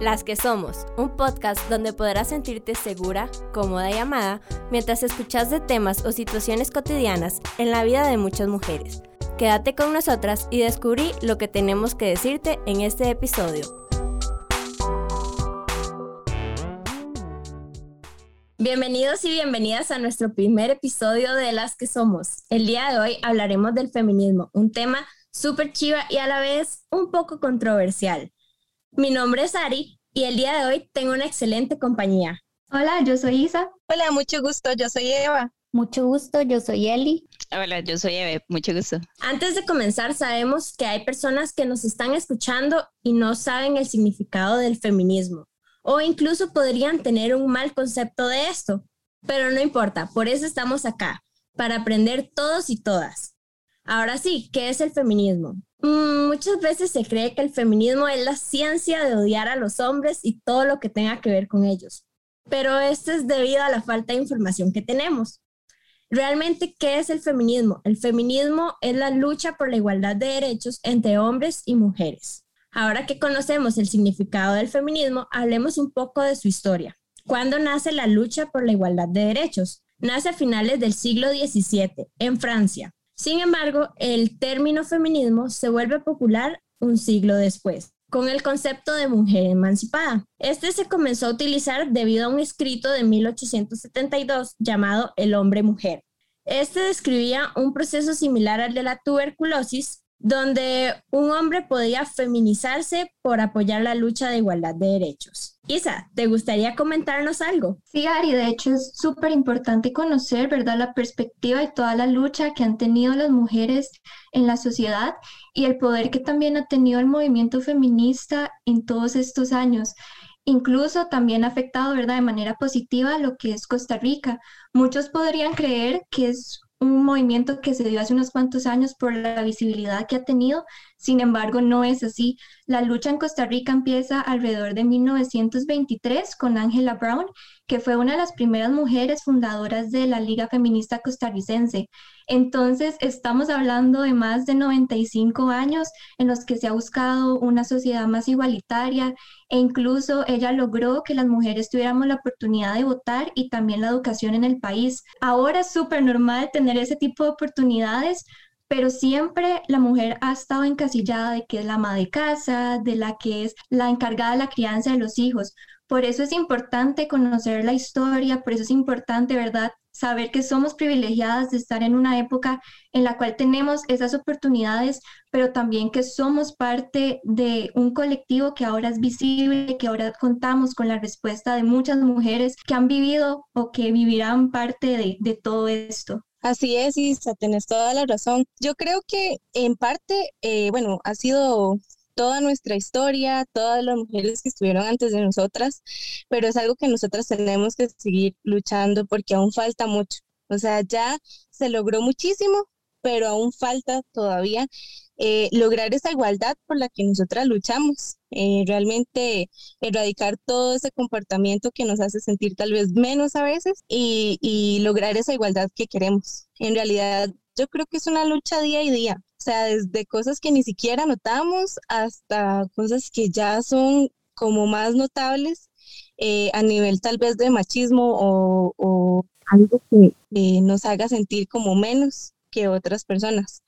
Las que Somos, un podcast donde podrás sentirte segura, cómoda y amada mientras escuchas de temas o situaciones cotidianas en la vida de muchas mujeres. Quédate con nosotras y descubrí lo que tenemos que decirte en este episodio. Bienvenidos y bienvenidas a nuestro primer episodio de Las que Somos. El día de hoy hablaremos del feminismo, un tema súper chiva y a la vez un poco controversial. Mi nombre es Ari y el día de hoy tengo una excelente compañía. Hola, yo soy Isa. Hola, mucho gusto, yo soy Eva. Mucho gusto, yo soy Eli. Hola, yo soy Eve, mucho gusto. Antes de comenzar, sabemos que hay personas que nos están escuchando y no saben el significado del feminismo o incluso podrían tener un mal concepto de esto, pero no importa, por eso estamos acá, para aprender todos y todas. Ahora sí, ¿qué es el feminismo? Mm, muchas veces se cree que el feminismo es la ciencia de odiar a los hombres y todo lo que tenga que ver con ellos, pero esto es debido a la falta de información que tenemos. Realmente, ¿qué es el feminismo? El feminismo es la lucha por la igualdad de derechos entre hombres y mujeres. Ahora que conocemos el significado del feminismo, hablemos un poco de su historia. ¿Cuándo nace la lucha por la igualdad de derechos? Nace a finales del siglo XVII, en Francia. Sin embargo, el término feminismo se vuelve popular un siglo después, con el concepto de mujer emancipada. Este se comenzó a utilizar debido a un escrito de 1872 llamado El hombre-mujer. Este describía un proceso similar al de la tuberculosis, donde un hombre podía feminizarse por apoyar la lucha de igualdad de derechos. Isa, ¿te gustaría comentarnos algo? Sí, Ari, de hecho es súper importante conocer, ¿verdad?, la perspectiva y toda la lucha que han tenido las mujeres en la sociedad y el poder que también ha tenido el movimiento feminista en todos estos años. Incluso también ha afectado, ¿verdad?, de manera positiva lo que es Costa Rica. Muchos podrían creer que es un movimiento que se dio hace unos cuantos años por la visibilidad que ha tenido, sin embargo no es así. La lucha en Costa Rica empieza alrededor de 1923 con Angela Brown, que fue una de las primeras mujeres fundadoras de la Liga Feminista Costarricense. Entonces estamos hablando de más de 95 años en los que se ha buscado una sociedad más igualitaria e incluso ella logró que las mujeres tuviéramos la oportunidad de votar y también la educación en el país. Ahora es súper normal tener ese tipo de oportunidades, pero siempre la mujer ha estado encasillada de que es la ama de casa, de la que es la encargada de la crianza de los hijos. Por eso es importante conocer la historia, por eso es importante, ¿verdad? Saber que somos privilegiadas de estar en una época en la cual tenemos esas oportunidades, pero también que somos parte de un colectivo que ahora es visible, que ahora contamos con la respuesta de muchas mujeres que han vivido o que vivirán parte de, todo esto. Así es, Isa, tenés toda la razón. Yo creo que en parte, eh, bueno, ha sido toda nuestra historia, todas las mujeres que estuvieron antes de nosotras, pero es algo que nosotras tenemos que seguir luchando porque aún falta mucho. O sea, ya se logró muchísimo, pero aún falta todavía eh, lograr esa igualdad por la que nosotras luchamos. Eh, realmente erradicar todo ese comportamiento que nos hace sentir tal vez menos a veces y, lograr esa igualdad que queremos. En realidad, yo creo que es una lucha día y día. O sea, desde cosas que ni siquiera notamos hasta cosas que ya son como más notables eh, a nivel tal vez de machismo o, algo que nos haga sentir como menos que otras personas.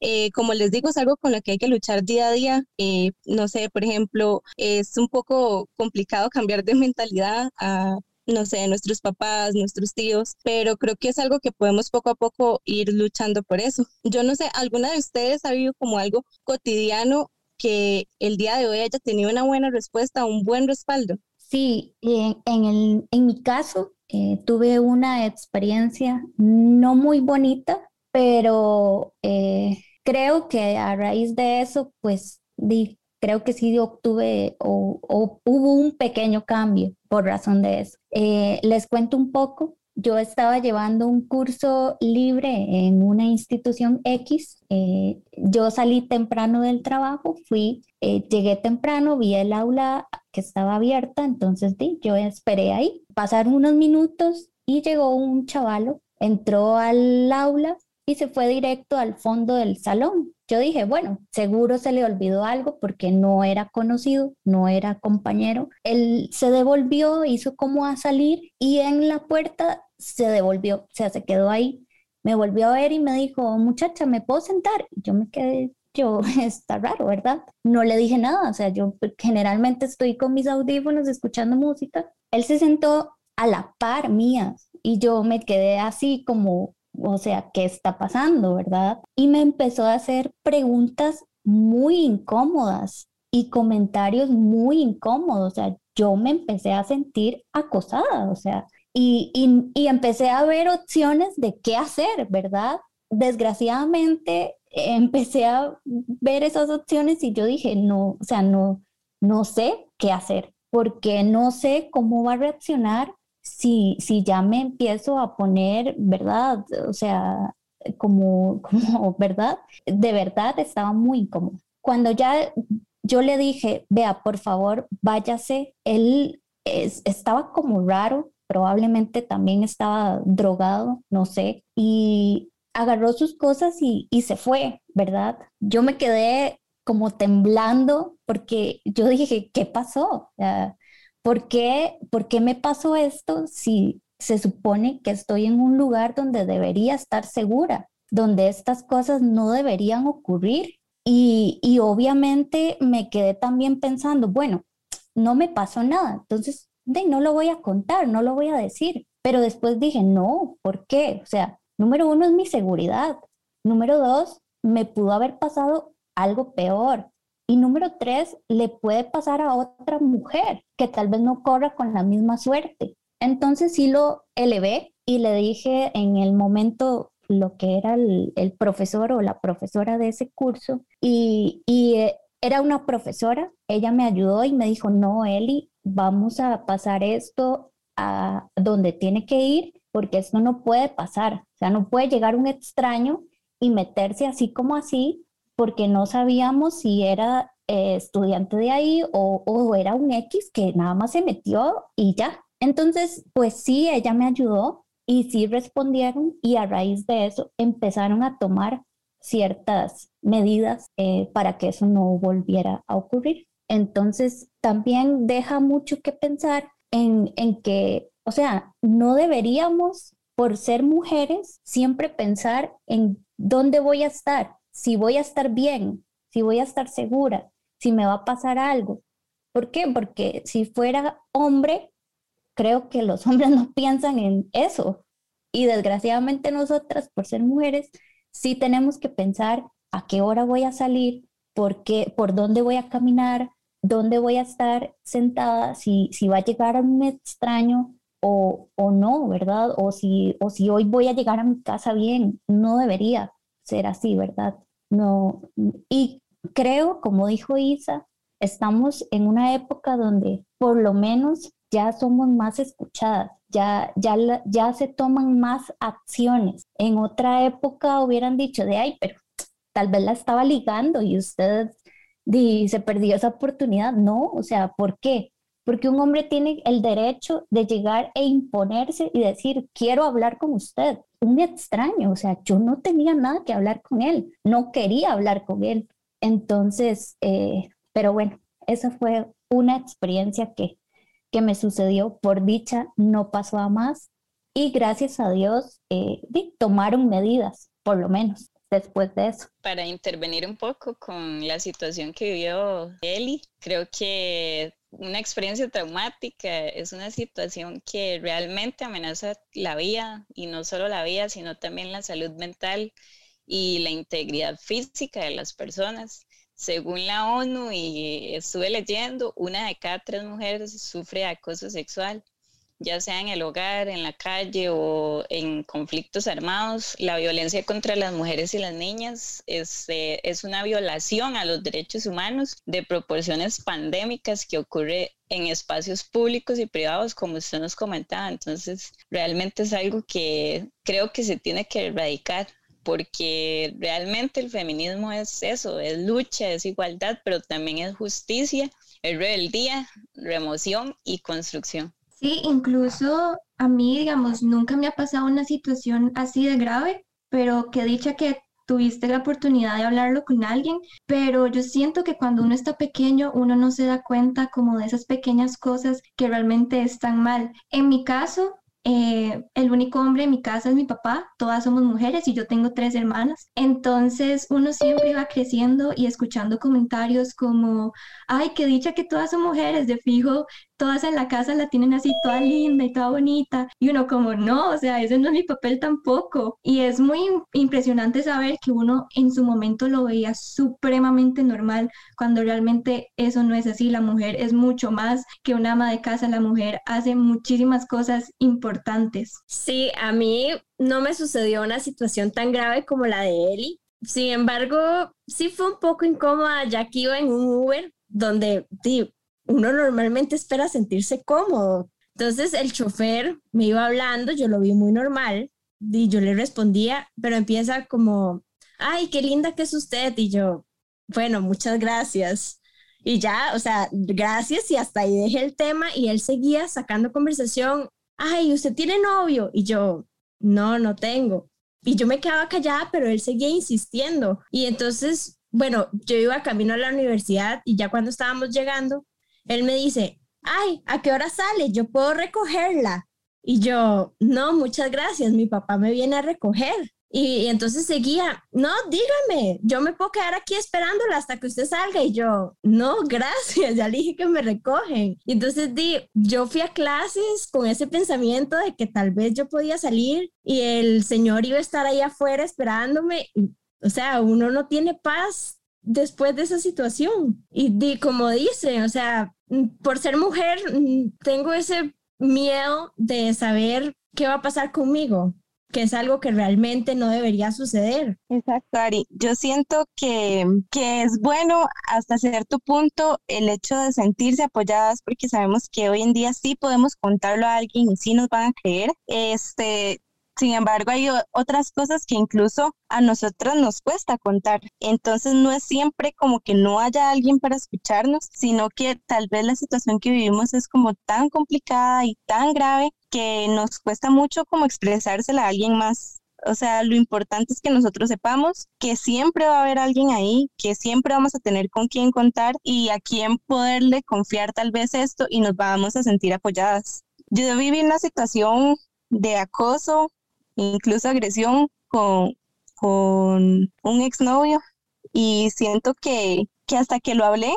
Eh, como les digo, es algo con lo que hay que luchar día a día. Eh, no sé, por ejemplo, es un poco complicado cambiar de mentalidad a no sé, nuestros papás, nuestros tíos, pero creo que es algo que podemos poco a poco ir luchando por eso. Yo no sé, ¿alguna de ustedes ha vivido como algo cotidiano que el día de hoy haya tenido una buena respuesta, un buen respaldo? Sí, en, en, en mi caso eh, tuve una experiencia no muy bonita, pero eh, creo que a raíz de eso, pues di, creo que sí obtuve o, hubo un pequeño cambio por razón de eso. Eh, les cuento un poco. Yo estaba llevando un curso libre en una institución X. Eh, yo salí temprano del trabajo, fui, eh, llegué temprano, vi el aula que estaba abierta, entonces di, yo esperé ahí. Pasaron unos minutos y llegó un chavalo, entró al aula y se fue directo al fondo del salón yo dije, bueno, seguro se le olvidó algo porque no era conocido, no era compañero. Él se devolvió, hizo como a salir y en la puerta se devolvió, o sea, se quedó ahí. Me volvió a ver y me dijo, muchacha, ¿me puedo sentar? Yo me quedé, yo, está raro, ¿verdad? No le dije nada, o sea, yo generalmente estoy con mis audífonos escuchando música. Él se sentó a la par mía y yo me quedé así como o sea, ¿qué está pasando, verdad? Y me empezó a hacer preguntas muy incómodas y comentarios muy incómodos, o sea, yo me empecé a sentir acosada, o sea, y, y, empecé a ver opciones de qué hacer, ¿verdad? Desgraciadamente empecé a ver esas opciones y yo dije, no, o sea, no, no sé qué hacer, porque no sé cómo va a reaccionar si, si ya me empiezo a poner, ¿verdad? O sea, como, como, ¿verdad? De verdad estaba muy incómodo. Cuando ya yo le dije, vea, por favor, váyase, él estaba como raro, probablemente también estaba drogado, no sé, y agarró sus cosas y, y se fue, ¿verdad? Yo me quedé como temblando porque yo dije, ¿qué pasó? ¿Por qué, ¿por qué me pasó esto si se supone que estoy en un lugar donde debería estar segura, donde estas cosas no deberían ocurrir? Y, y obviamente me quedé también pensando, bueno, no me pasó nada, entonces de, no lo voy a contar, no lo voy a decir. Pero después dije, no, ¿por qué? O sea, número uno es mi seguridad. Número dos, me pudo haber pasado algo peor. Y número tres, le puede pasar a otra mujer que tal vez no corra con la misma suerte. Entonces sí lo elevé y le dije en el momento lo que era el, profesor o la profesora de ese curso y, eh, era una profesora, ella me ayudó y me dijo, no, Eli, vamos a pasar esto a donde tiene que ir porque esto no puede pasar, o sea, no puede llegar un extraño y meterse así como así porque no sabíamos si era eh, estudiante de ahí o, era un X que nada más se metió y ya. Entonces, pues sí, ella me ayudó y sí respondieron y a raíz de eso empezaron a tomar ciertas medidas eh, para que eso no volviera a ocurrir. Entonces, también deja mucho que pensar en, en que, o sea, no deberíamos, por ser mujeres, siempre pensar en dónde voy a estar, si voy a estar bien, si voy a estar segura, si me va a pasar algo. ¿Por qué? Porque si fuera hombre, creo que los hombres no piensan en eso. Y desgraciadamente nosotras, por ser mujeres, sí tenemos que pensar a qué hora voy a salir, por, qué, por dónde voy a caminar, dónde voy a estar sentada, si, si va a llegar a un extraño o, o no, ¿verdad? O si, o si hoy voy a llegar a mi casa bien, no debería ser así, ¿verdad? No, y creo, como dijo Isa, estamos en una época donde por lo menos ya somos más escuchadas, ya, ya, ya se toman más acciones. En otra época hubieran dicho de, ay, pero tal vez la estaba ligando y usted se perdió esa oportunidad. No, o sea, ¿por qué? Porque un hombre tiene el derecho de llegar e imponerse y decir, quiero hablar con usted un extraño, o sea, yo no tenía nada que hablar con él, no quería hablar con él. Entonces, eh, pero bueno, esa fue una experiencia que, que me sucedió. Por dicha, no pasó a más y gracias a Dios eh, tomaron medidas, por lo menos después de eso. Para intervenir un poco con la situación que vivió Eli, creo que una experiencia traumática es una situación que realmente amenaza la vida y no solo la vida, sino también la salud mental y la integridad física de las personas. Según la ONU, y estuve leyendo, una de cada tres mujeres sufre acoso sexual ya sea en el hogar, en la calle o en conflictos armados. La violencia contra las mujeres y las niñas es, eh, es una violación a los derechos humanos de proporciones pandémicas que ocurre en espacios públicos y privados, como usted nos comentaba. Entonces, realmente es algo que creo que se tiene que erradicar porque realmente el feminismo es eso, es lucha, es igualdad, pero también es justicia, es rebeldía, remoción y construcción. Sí, incluso a mí, digamos, nunca me ha pasado una situación así de grave, pero que dicha que tuviste la oportunidad de hablarlo con alguien, pero yo siento que cuando uno está pequeño, uno no se da cuenta como de esas pequeñas cosas que realmente están mal. En mi caso, eh, el único hombre en mi casa es mi papá, todas somos mujeres y yo tengo tres hermanas. Entonces uno siempre iba creciendo y escuchando comentarios como, ay, qué dicha que todas son mujeres, de fijo, todas en la casa la tienen así toda linda y toda bonita. Y uno como, no, o sea, ese no es mi papel tampoco. Y es muy impresionante saber que uno en su momento lo veía supremamente normal, cuando realmente eso no es así. La mujer es mucho más que una ama de casa, la mujer hace muchísimas cosas importantes. Sí, a mí no me sucedió una situación tan grave como la de Eli. Sin embargo, sí fue un poco incómoda ya que iba en un Uber donde sí, uno normalmente espera sentirse cómodo. Entonces el chofer me iba hablando, yo lo vi muy normal y yo le respondía, pero empieza como, ay, qué linda que es usted. Y yo, bueno, muchas gracias. Y ya, o sea, gracias y hasta ahí dejé el tema y él seguía sacando conversación, ay, ¿usted tiene novio? Y yo, no, no tengo. Y yo me quedaba callada, pero él seguía insistiendo. Y entonces, bueno, yo iba camino a la universidad y ya cuando estábamos llegando, él me dice, ay, ¿a qué hora sale? Yo puedo recogerla. Y yo, no, muchas gracias, mi papá me viene a recoger. Y, entonces seguía, no, dígame, yo me puedo quedar aquí esperándola hasta que usted salga. Y yo, no, gracias, ya le dije que me recogen. Y entonces di, yo fui a clases con ese pensamiento de que tal vez yo podía salir y el señor iba a estar ahí afuera esperándome. O sea, uno no tiene paz después de esa situación. Y di, como dice, o sea, Mm, por ser mujer, mm, tengo ese miedo de saber qué va a pasar conmigo, que es algo que realmente no debería suceder. Exacto, Ari. Yo siento que, que es bueno hasta cierto punto el hecho de sentirse apoyadas porque sabemos que hoy en día sí podemos contarlo a alguien y sí nos van a creer. Este, sin embargo, hay otras cosas que incluso a nosotras nos cuesta contar. Entonces, no es siempre como que no haya alguien para escucharnos, sino que tal vez la situación que vivimos es como tan complicada y tan grave que nos cuesta mucho como expresársela a alguien más. O sea, lo importante es que nosotros sepamos que siempre va a haber alguien ahí, que siempre vamos a tener con quien contar y a quien poderle confiar tal vez esto y nos vamos a sentir apoyadas. Yo viví una situación de acoso incluso agresión con, con un exnovio y siento que, que hasta que lo hablé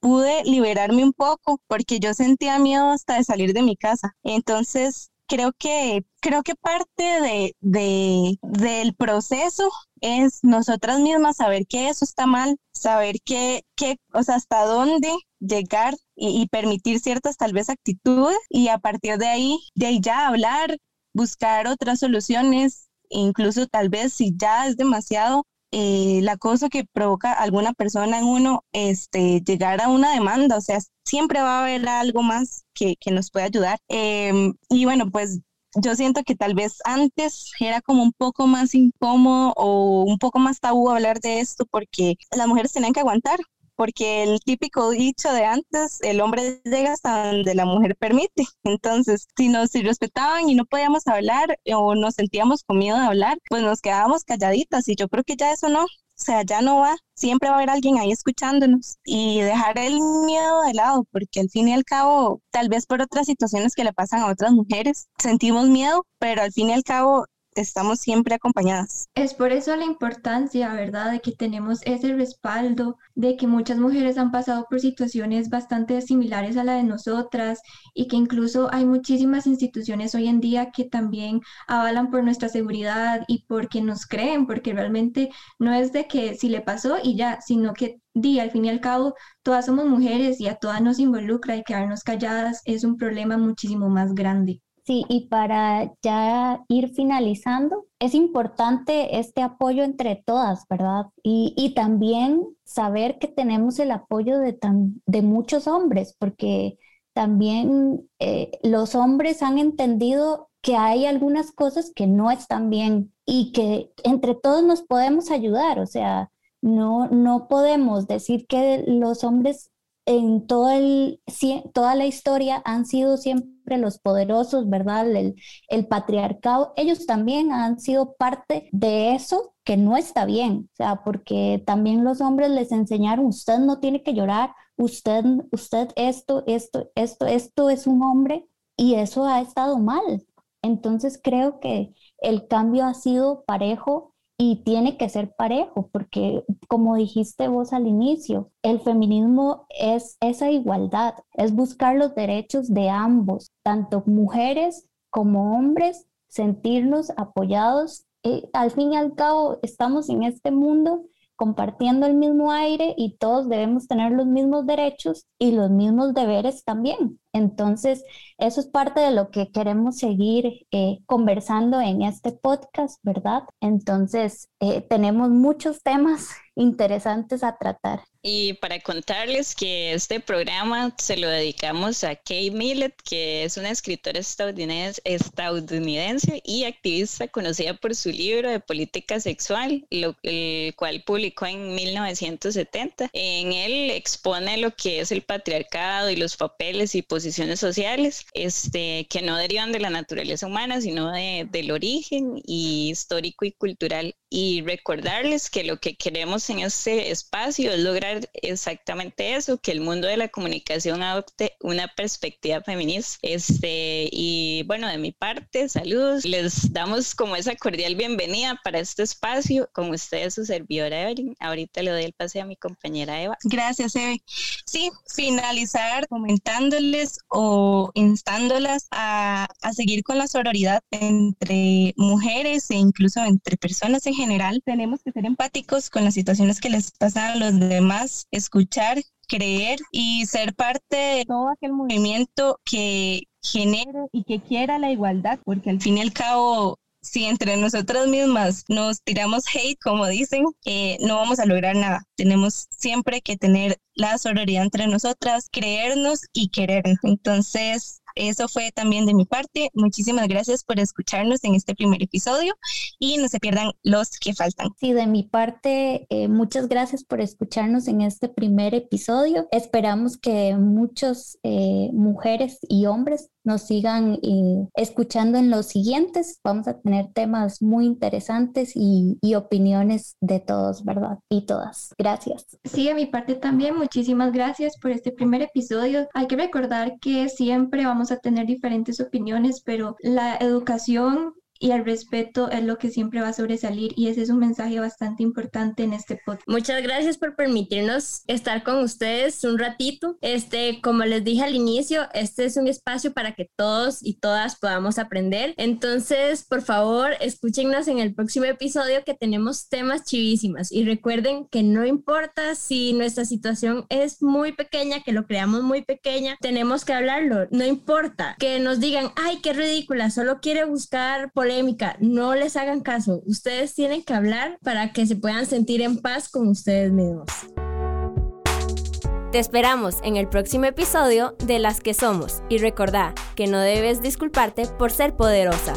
pude liberarme un poco porque yo sentía miedo hasta de salir de mi casa. Entonces, creo que, creo que parte de, de, del proceso es nosotras mismas saber que eso está mal, saber que, que o sea, hasta dónde llegar y, y, permitir ciertas tal vez actitudes y a partir de ahí, de ahí ya hablar, buscar otras soluciones, incluso tal vez si ya es demasiado eh, el acoso que provoca alguna persona en uno, este, llegar a una demanda, o sea, siempre va a haber algo más que, que nos puede ayudar. Em, y bueno, pues yo siento que tal vez antes era como un poco más incómodo o un poco más tabú hablar de esto porque las mujeres tenían que aguantar, porque el típico dicho de antes, el hombre llega hasta donde la mujer permite. Entonces, si nos respetaban y no podíamos hablar o nos sentíamos con miedo de hablar, pues nos quedábamos calladitas y yo creo que ya eso no, o sea, ya no va, siempre va a haber alguien ahí escuchándonos y dejar el miedo de lado, porque al fin y al cabo, tal vez por otras situaciones que le pasan a otras mujeres, sentimos miedo, pero al fin y al cabo estamos siempre acompañadas. Es por eso la importancia, ¿verdad?, de que tenemos ese respaldo, de que muchas mujeres han pasado por situaciones bastante similares a la de nosotras y que incluso hay muchísimas instituciones hoy en día que también avalan por nuestra seguridad y porque nos creen, porque realmente no es de que si le pasó y ya, sino que di, al fin y al cabo, todas somos mujeres y a todas nos involucra y quedarnos calladas es un problema muchísimo más grande. Y para ya ir finalizando, es importante este apoyo entre todas, ¿verdad? Y, también saber que tenemos el apoyo de, de muchos hombres, porque también eh, los hombres han entendido que hay algunas cosas que no están bien y que entre todos nos podemos ayudar, o sea, no, no podemos decir que los hombres en todo el, toda la historia han sido siempre los poderosos, ¿verdad? El, el, patriarcado, ellos también han sido parte de eso que no está bien, o sea, porque también los hombres les enseñaron, usted no tiene que llorar, usted, usted esto, esto, esto, esto es un hombre y eso ha estado mal. Entonces creo que el cambio ha sido parejo y tiene que ser parejo, porque como dijiste vos al inicio, el feminismo es esa igualdad, es buscar los derechos de ambos, tanto mujeres como hombres, sentirnos apoyados. Eh, al fin y al cabo, estamos en este mundo compartiendo el mismo aire y todos debemos tener los mismos derechos y los mismos deberes también. Entonces, eso es parte de lo que queremos seguir eh, conversando en este podcast, ¿verdad? Entonces, eh, tenemos muchos temas interesantes a tratar. Y para contarles que este programa se lo dedicamos a Kay Millett, que es una escritora estadounidense, estadounidense y activista conocida por su libro de política sexual, lo, el cual publicó en 1970. En él expone lo que es el patriarcado y los papeles y posiciones sociales este, que no derivan de la naturaleza humana, sino de, del origen y histórico y cultural. Y recordarles que lo que queremos en este espacio es lograr exactamente eso, que el mundo de la comunicación adopte una perspectiva feminista. Este, y bueno, de mi parte, saludos. Les damos como esa cordial bienvenida para este espacio. Con ustedes, su servidora Evelyn. Ahorita le doy el pase a mi compañera Eva. Gracias, Eve. Sí, finalizar comentándoles o instándolas a, a seguir con la sororidad entre mujeres e incluso entre personas en general. Tenemos que ser empáticos con las situaciones que les pasan a los demás escuchar, creer y ser parte de todo aquel movimiento que genere y que quiera la igualdad, porque al fin y al cabo si entre nosotras mismas nos tiramos hate, como dicen, eh, no vamos a lograr nada. Tenemos siempre que tener la sororidad entre nosotras, creernos y querernos. Entonces, eso fue también de mi parte. Muchísimas gracias por escucharnos en este primer episodio y no se pierdan los que faltan. Sí, de mi parte, eh, muchas gracias por escucharnos en este primer episodio. Esperamos que muchas eh, mujeres y hombres nos sigan eh, escuchando en los siguientes. Vamos a tener temas muy interesantes y, y, opiniones de todos, ¿verdad? Y todas. Gracias. Sí, a mi parte también, muchísimas gracias por este primer episodio. Hay que recordar que siempre vamos a tener diferentes opiniones, pero la educación y el respeto es lo que siempre va a sobresalir y ese es un mensaje bastante importante en este podcast. Muchas gracias por permitirnos estar con ustedes un ratito. Este, como les dije al inicio, este es un espacio para que todos y todas podamos aprender. Entonces, por favor, escúchenos en el próximo episodio que tenemos temas chivísimas y recuerden que no importa si nuestra situación es muy pequeña, que lo creamos muy pequeña, tenemos que hablarlo. No importa que nos digan, ay, qué ridícula, solo quiere buscar por no les hagan caso. Ustedes tienen que hablar para que se puedan sentir en paz con ustedes mismos. Te esperamos en el próximo episodio de Las que Somos y recordá que no debes disculparte por ser poderosa.